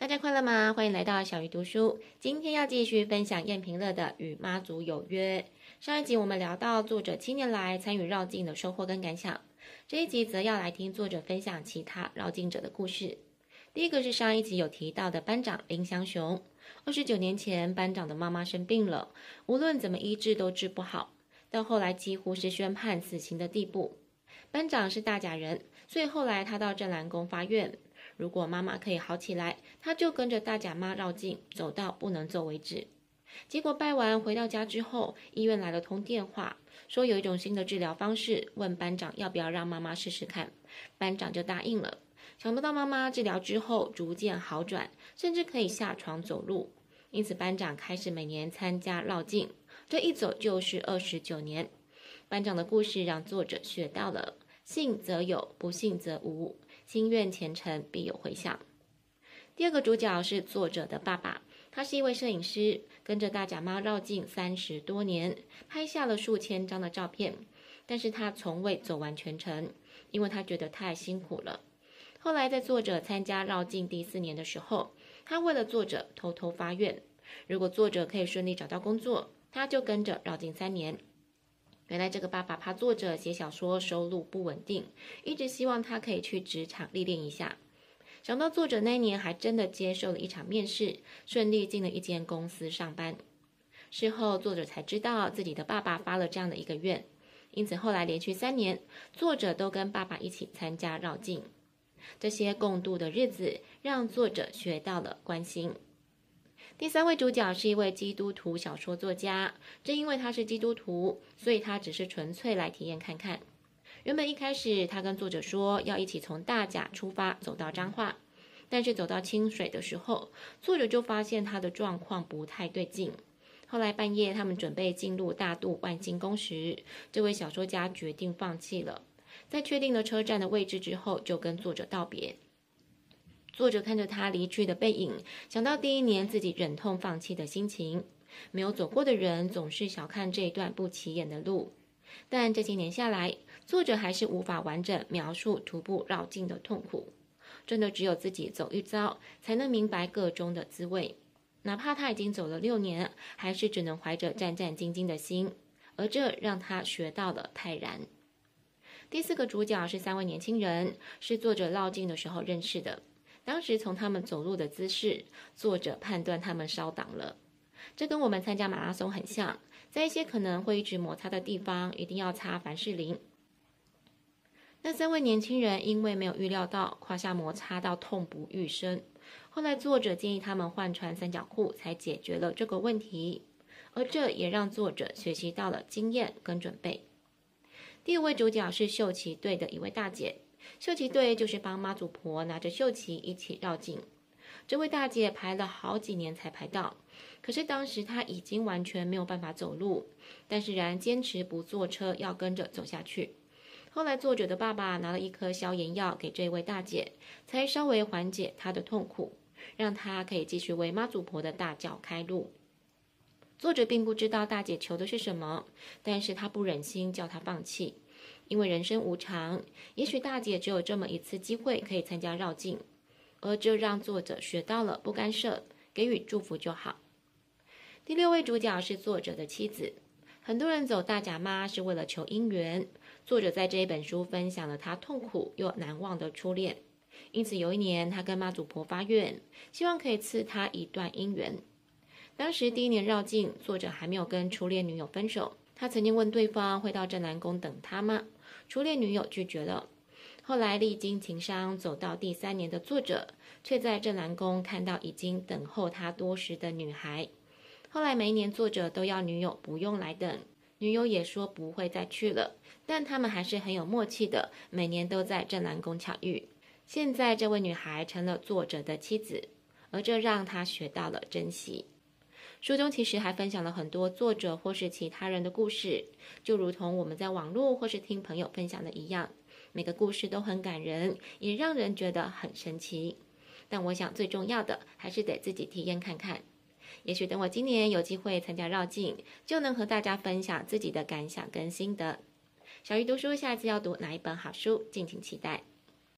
大家快乐吗？欢迎来到小鱼读书。今天要继续分享燕平乐的《与妈祖有约》。上一集我们聊到作者七年来参与绕境的收获跟感想，这一集则要来听作者分享其他绕境者的故事。第一个是上一集有提到的班长林祥雄，二十九年前班长的妈妈生病了，无论怎么医治都治不好，到后来几乎是宣判死刑的地步。班长是大甲人，所以后来他到镇澜宫发愿。如果妈妈可以好起来，他就跟着大甲妈绕境，走到不能走为止。结果拜完回到家之后，医院来了通电话，说有一种新的治疗方式，问班长要不要让妈妈试试看。班长就答应了。想不到妈妈治疗之后逐渐好转，甚至可以下床走路。因此班长开始每年参加绕境，这一走就是二十九年。班长的故事让作者学到了：信则有，不信则无。心愿前程，必有回响。第二个主角是作者的爸爸，他是一位摄影师，跟着大甲妈绕境三十多年，拍下了数千张的照片。但是他从未走完全程，因为他觉得太辛苦了。后来在作者参加绕境第四年的时候，他为了作者偷偷发愿，如果作者可以顺利找到工作，他就跟着绕境三年。原来这个爸爸怕作者写小说收入不稳定，一直希望他可以去职场历练一下。想到作者那年还真的接受了一场面试，顺利进了一间公司上班。事后作者才知道自己的爸爸发了这样的一个愿，因此后来连续三年，作者都跟爸爸一起参加绕境。这些共度的日子，让作者学到了关心。第三位主角是一位基督徒小说作家，正因为他是基督徒，所以他只是纯粹来体验看看。原本一开始他跟作者说要一起从大甲出发走到彰化，但是走到清水的时候，作者就发现他的状况不太对劲。后来半夜他们准备进入大肚万金宫时，这位小说家决定放弃了。在确定了车站的位置之后，就跟作者道别。作者看着他离去的背影，想到第一年自己忍痛放弃的心情。没有走过的人总是小看这一段不起眼的路，但这些年下来，作者还是无法完整描述徒步绕境的痛苦。真的只有自己走一遭，才能明白个中的滋味。哪怕他已经走了六年，还是只能怀着战战兢兢的心，而这让他学到了泰然。第四个主角是三位年轻人，是作者绕境的时候认识的。当时从他们走路的姿势，作者判断他们烧挡了。这跟我们参加马拉松很像，在一些可能会一直摩擦的地方，一定要擦凡士林。那三位年轻人因为没有预料到胯下摩擦到痛不欲生，后来作者建议他们换穿三角裤，才解决了这个问题。而这也让作者学习到了经验跟准备。第五位主角是秀旗队的一位大姐。绣旗队就是帮妈祖婆拿着绣旗一起绕境。这位大姐排了好几年才排到，可是当时她已经完全没有办法走路，但是仍然坚持不坐车，要跟着走下去。后来作者的爸爸拿了一颗消炎药给这位大姐，才稍微缓解她的痛苦，让她可以继续为妈祖婆的大轿开路。作者并不知道大姐求的是什么，但是他不忍心叫她放弃。因为人生无常，也许大姐只有这么一次机会可以参加绕境，而这让作者学到了不干涉，给予祝福就好。第六位主角是作者的妻子。很多人走大甲妈是为了求姻缘，作者在这一本书分享了他痛苦又难忘的初恋。因此有一年，他跟妈祖婆发愿，希望可以赐他一段姻缘。当时第一年绕境，作者还没有跟初恋女友分手。他曾经问对方会到镇南宫等他吗？初恋女友拒绝了。后来历经情伤，走到第三年的作者，却在镇南宫看到已经等候他多时的女孩。后来每一年作者都要女友不用来等，女友也说不会再去了。但他们还是很有默契的，每年都在镇南宫巧遇。现在这位女孩成了作者的妻子，而这让他学到了珍惜。书中其实还分享了很多作者或是其他人的故事，就如同我们在网络或是听朋友分享的一样，每个故事都很感人，也让人觉得很神奇。但我想最重要的还是得自己体验看看。也许等我今年有机会参加绕境，就能和大家分享自己的感想跟心得。小鱼读书下一次要读哪一本好书，敬请期待。